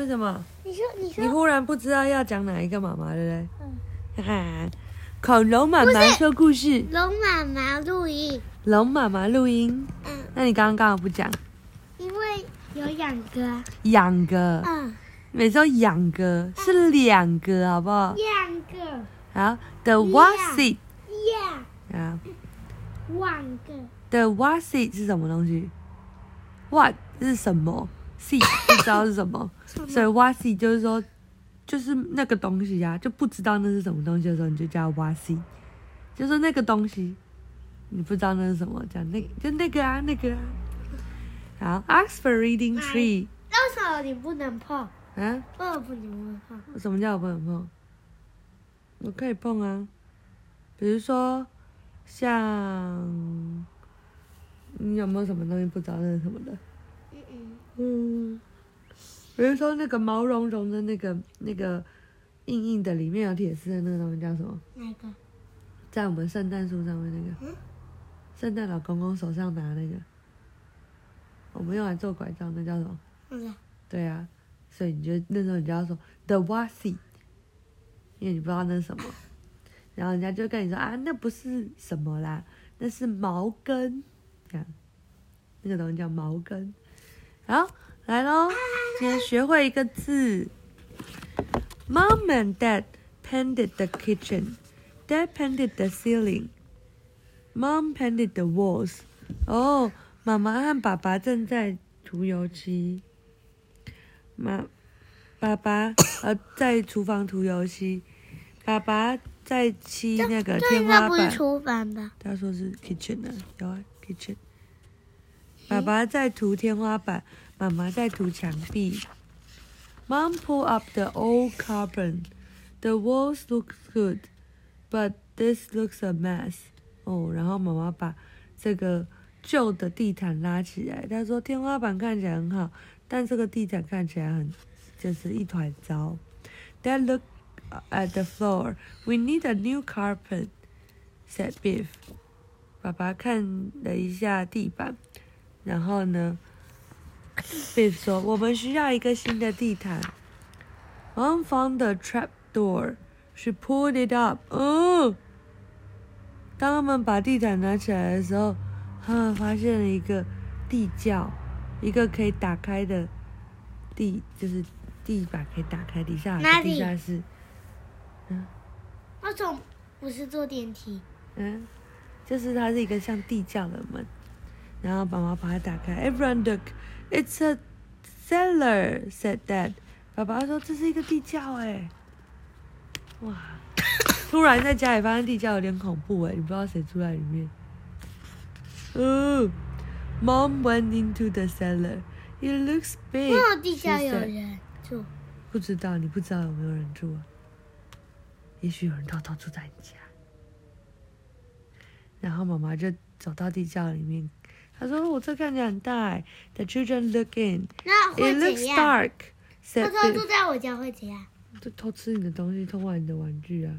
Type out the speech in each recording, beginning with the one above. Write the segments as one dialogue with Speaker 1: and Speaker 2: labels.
Speaker 1: 为什么？
Speaker 2: 你说你说。
Speaker 1: 你忽然不知道要讲哪一个妈妈，对
Speaker 2: 嗯
Speaker 1: 不对？哈哈，恐龙妈妈说故事，
Speaker 2: 龙妈妈录音，
Speaker 1: 龙妈妈录音。
Speaker 2: 嗯，
Speaker 1: 那你刚刚干嘛不讲？
Speaker 2: 因为有两个。
Speaker 1: 两，个，
Speaker 2: 嗯，
Speaker 1: 每周两个是两个，好不好？
Speaker 2: 两个。
Speaker 1: 好，the what seed
Speaker 2: 呀，
Speaker 1: 啊
Speaker 2: 两个
Speaker 1: ，the what seed 是什么东西？what 是什么？seed 不知道是什么，所以 what seed 就是说，就是那个东西啊，就不知道那是什么东西的时候，你就叫 what seed，就是那个东西，你不知道那是什么，讲那就那个啊，那个啊。好，ask for reading tree
Speaker 2: 为什么你不能碰？
Speaker 1: 啊。
Speaker 2: 为什么不能碰？
Speaker 1: 什么叫我不能碰？我可以碰啊，比如说像你有没有什么东西不知道那是什么的？
Speaker 2: 嗯。嗯，
Speaker 1: 嗯，比如说那个毛茸茸的那个那个硬硬的，里面有铁丝的那个东西叫什么？
Speaker 2: 哪个？
Speaker 1: 在我们圣诞树上面那个。
Speaker 2: 嗯，
Speaker 1: 圣诞老公公手上拿那个，我们用来做拐杖，那叫什么？
Speaker 2: 那个。
Speaker 1: 对啊，所以你就那时候你就要说 the what seed，因为你不知道那是什么，然后人家就跟你说啊，那不是什么啦，那是毛根，这样，那个东西叫毛根。好，来喽，今天学会一个字。Mom and Dad painted the kitchen. Dad painted the ceiling. Mom painted the walls. 哦，妈妈和爸爸正在涂油漆。妈，爸爸呃在厨房涂油漆，爸爸在漆那个天花板。
Speaker 2: 应该不是厨房吧？
Speaker 1: 他说是 kitchen 啊，有啊 kitchen。爸爸在涂天花板，妈妈在涂墙壁。Mom pulled up the old carpet. The walls look good, but this looks a mess. 哦，然后妈妈把这个旧的地毯拉起来。她说天花板看起来很好，但这个地毯看起来很就是一团糟。Dad looked at the floor. We need a new carpet, said Biff. 爸爸看了一下地板，然后呢，Biff 说：“我们需要一个新的地毯。” Mom found the trap door. She pulled it up. 哦，当他们把地毯拿起来的时候，他们发现了一个地窖，一个可以打开的地，就是地板可以打开，底下有地下室。
Speaker 2: 嗯，那种不是坐电梯？
Speaker 1: 嗯，就是它是一个像地窖的门，然后爸爸把它打开。Everyone look, it's a cellar," said Dad. 爸爸说这是一个地窖哎，哇！突然在家里发现地窖有点恐怖哎，你不知道谁住在里面。嗯、m o m went into the cellar. It looks big.
Speaker 2: 那地下有人住？
Speaker 1: 不知道，你不知道有没有人住啊？也许有人偷偷住在你家。然后妈妈就走到地窖里面，她说：“我这看起来很大哎。” The children look in.
Speaker 2: 那
Speaker 1: It
Speaker 2: 会
Speaker 1: looks
Speaker 2: 样
Speaker 1: ？dark.
Speaker 2: 他
Speaker 1: Said
Speaker 2: 说住.在我家会怎样？
Speaker 1: 就偷吃你的东西，偷玩你的玩具啊！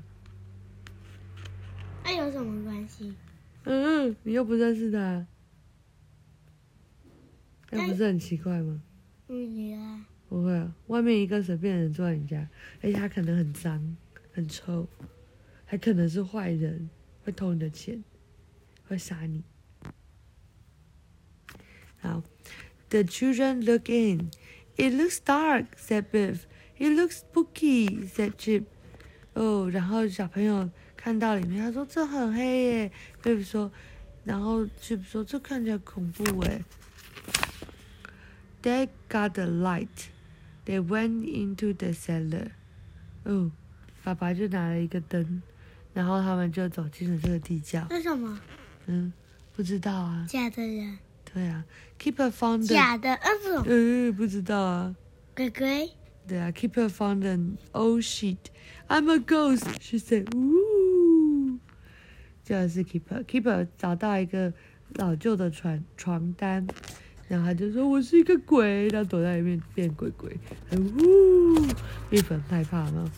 Speaker 2: 那有什么关系？
Speaker 1: 嗯，你又不认识他，那不是很奇怪吗？
Speaker 2: 嗯，你啊，
Speaker 1: 不会啊，外面一个随便的人住在你家，而且他可能很脏、很臭，还可能是坏人，会偷你的钱，会杀你。好，The children look in. It looks dark," said Biff. "It looks spooky," said Chip. 哦，然后小朋友看到里面，他说这很黑耶。Biff 说，然后 Chip 说这看起来恐怖哎。They got the light. They went into the cellar. 哦，爸爸就拿了一个灯，然后他们就走进了这个地窖。
Speaker 2: 为什么？
Speaker 1: 嗯，不知道啊。
Speaker 2: 假的人，
Speaker 1: 对啊，Keeper found the
Speaker 2: 假的，呃，不，
Speaker 1: 呃，不知道啊。
Speaker 2: 鬼鬼，
Speaker 1: 对啊，Keeper found an old sheet. I'm a ghost, she said. Ooh，这是 Keeper。Keeper 找到一个老旧的床床单，然后他就说我是一个鬼，然后躲在里面变鬼鬼。呜，蜜粉害怕吗？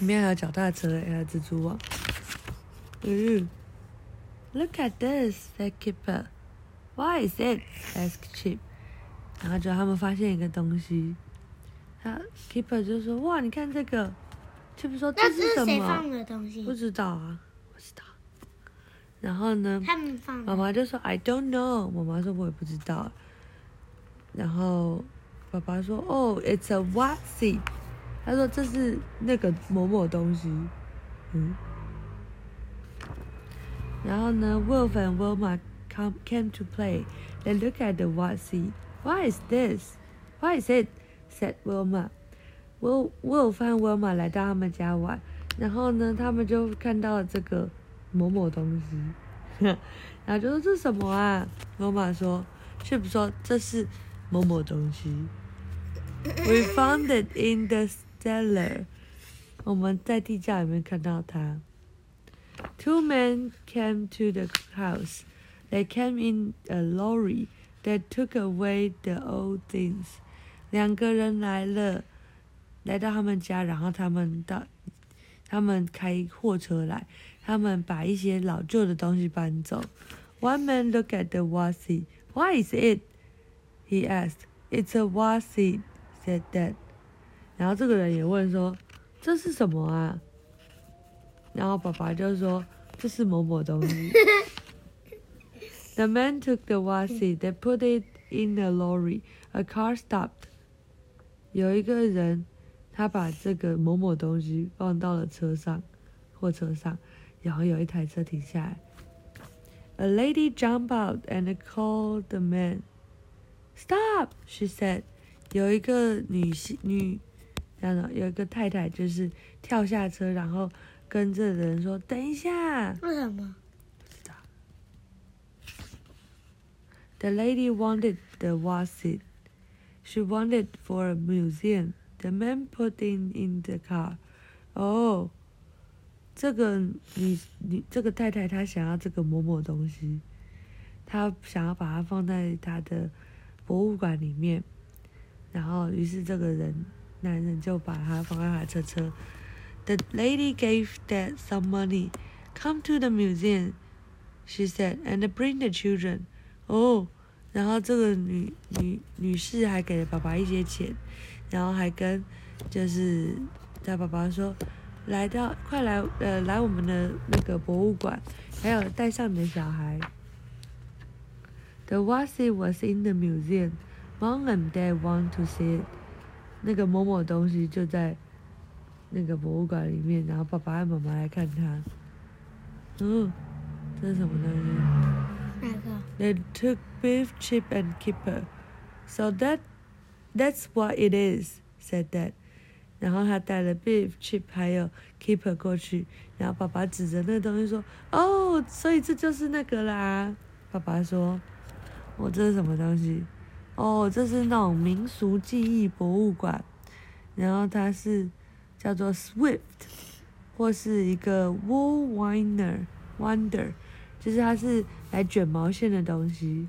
Speaker 1: 里面还有脚踏车，还有蜘蛛网。嗯，Look at this, said Keeper. Why is it? asked Chip. 然后就他们发现一个东西，他 keeper 就说：“哇，你看这个。”就比如说这
Speaker 2: 是
Speaker 1: 是什么
Speaker 2: 谁放？的东西
Speaker 1: 不？知道啊，不知道。然后呢，
Speaker 2: 他们放。
Speaker 1: 妈妈就说 I don't know。妈妈说我也不知道。然后爸爸说哦、it's a what seed。他说这是那个某某东西，嗯。然后呢，Wolf and Wilma come came to play. They look at the what seed. Why is this? Why is it? said Wilma. Will Wolf 和 Wilma 来到他们家玩，然后呢，他们就看到了这个某某东西，然后就说这是什么啊？Wilma 说，Chip 说这是某某东西。We found it in the cellar. 我们在地窖里面看到它。 Two men came to the house. They came in a lorry that took away the old things. 两个人来了，来到他们家，然后他们到，他们开货车来，他们把一些老旧的东西搬走。One man looked at the wasi. Why is it? He asked. It's a wasi, said Dad. 然后这个人也问说：“这是什么啊？”然后爸爸就说：“这是某某东西。” The man took the wasi. They put it in the lorry. A car stopped. 有一个人，他把这个某某东西放到了车上，货车上，然后有一台车停下来。A lady jumped out and called the man. Stop, she said. 有一个女性女，然后有一个太太就是跳下车，然后跟这人说：“等一下。”
Speaker 2: 为什么？
Speaker 1: 不知道 The lady wanted the wasi. She wanted for a museum. The man put in in the car. 哦，这个你你这个太太她想要这个某某东西，她想要把它放在她的博物馆里面，然后于是这个人男人就把它放在他的车车。The lady gave Dad some money. Come to the museum, she said, and bring the children. 哦，然后这个女女女士还给了爸爸一些钱，然后还跟就是他爸爸说，来到快来呃来我们的那个博物馆，还有带上你的小孩。The wasi was in the museum. Mom and Dad want to see it. 那个某某东西就在那个博物馆里面，然后爸爸和妈妈来看它。嗯，这是什么东西？
Speaker 2: 哪个
Speaker 1: ？They took beef, chip, and keeper. So that that's what it is," said Dad. 然后他带了 beef, chip 还有 keeper 过去，然后爸爸指着那个东西说：“哦，所以这就是那个啦。”爸爸说：“我、这是什么东西？哦，这是那种民俗记忆博物馆，然后它是叫做 Swift，或是一个 Wool Winer Wonder，就是它是来卷毛线的东西。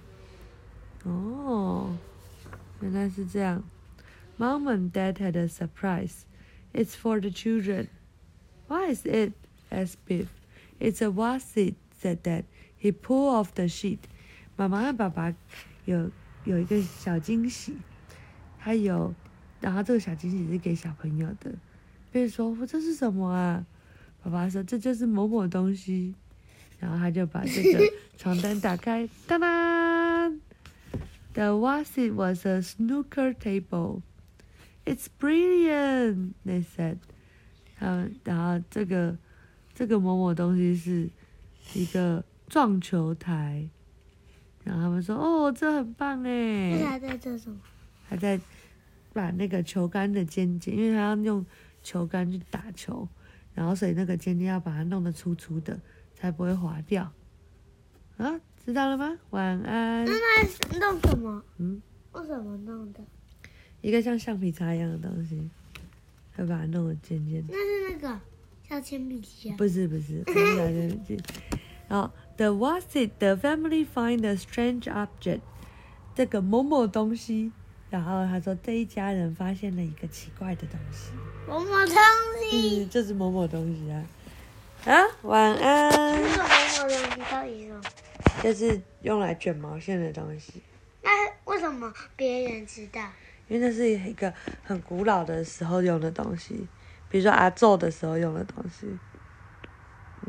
Speaker 1: 哦，原来是这样。Mom and Dad had a surprise. It's for the children. Why is it? asked Biff. It's a wasi, said Dad. He pulled off the sheet. 妈妈和爸爸有有一个小惊喜，他有，然后这个小惊喜是给小朋友的。比如说，我这是什么啊？爸爸说这就是某某东西，然后他就把这个 床单打开，当当，The wasit was a snooker table. It's brilliant, they said. 嗯，然后这个这个某某东西是一个撞球台，然后他们说哦，这很棒
Speaker 2: 那
Speaker 1: 哎，
Speaker 2: 他在做什么？
Speaker 1: 还在把那个球杆的尖尖，因为他要用球杆去打球，然后所以那个尖尖要把它弄得粗粗的，才不会滑掉。啊，知道了吗？晚安。
Speaker 2: 那他弄什么？
Speaker 1: 嗯，
Speaker 2: 为什么弄的？
Speaker 1: 一个像橡皮擦一样的东西，会把它弄得尖尖的。
Speaker 2: 那是那个像铅笔机啊。
Speaker 1: 不是不是，不是橡皮筋。然后，The was it the family find a strange object？这个某某东西。然后他说这一家人发现了一个奇怪的东西。
Speaker 2: 某某东西。
Speaker 1: 嗯，就是某某东西啊。啊，晚安。
Speaker 2: 这个某某东西到底是什么？
Speaker 1: 就是用来卷毛线的东西。
Speaker 2: 那为为什么别人知道？
Speaker 1: 因为那是一个很古老的时候用的东西，比如说阿昼的时候用的东西。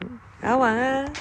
Speaker 1: 嗯，然后晚安。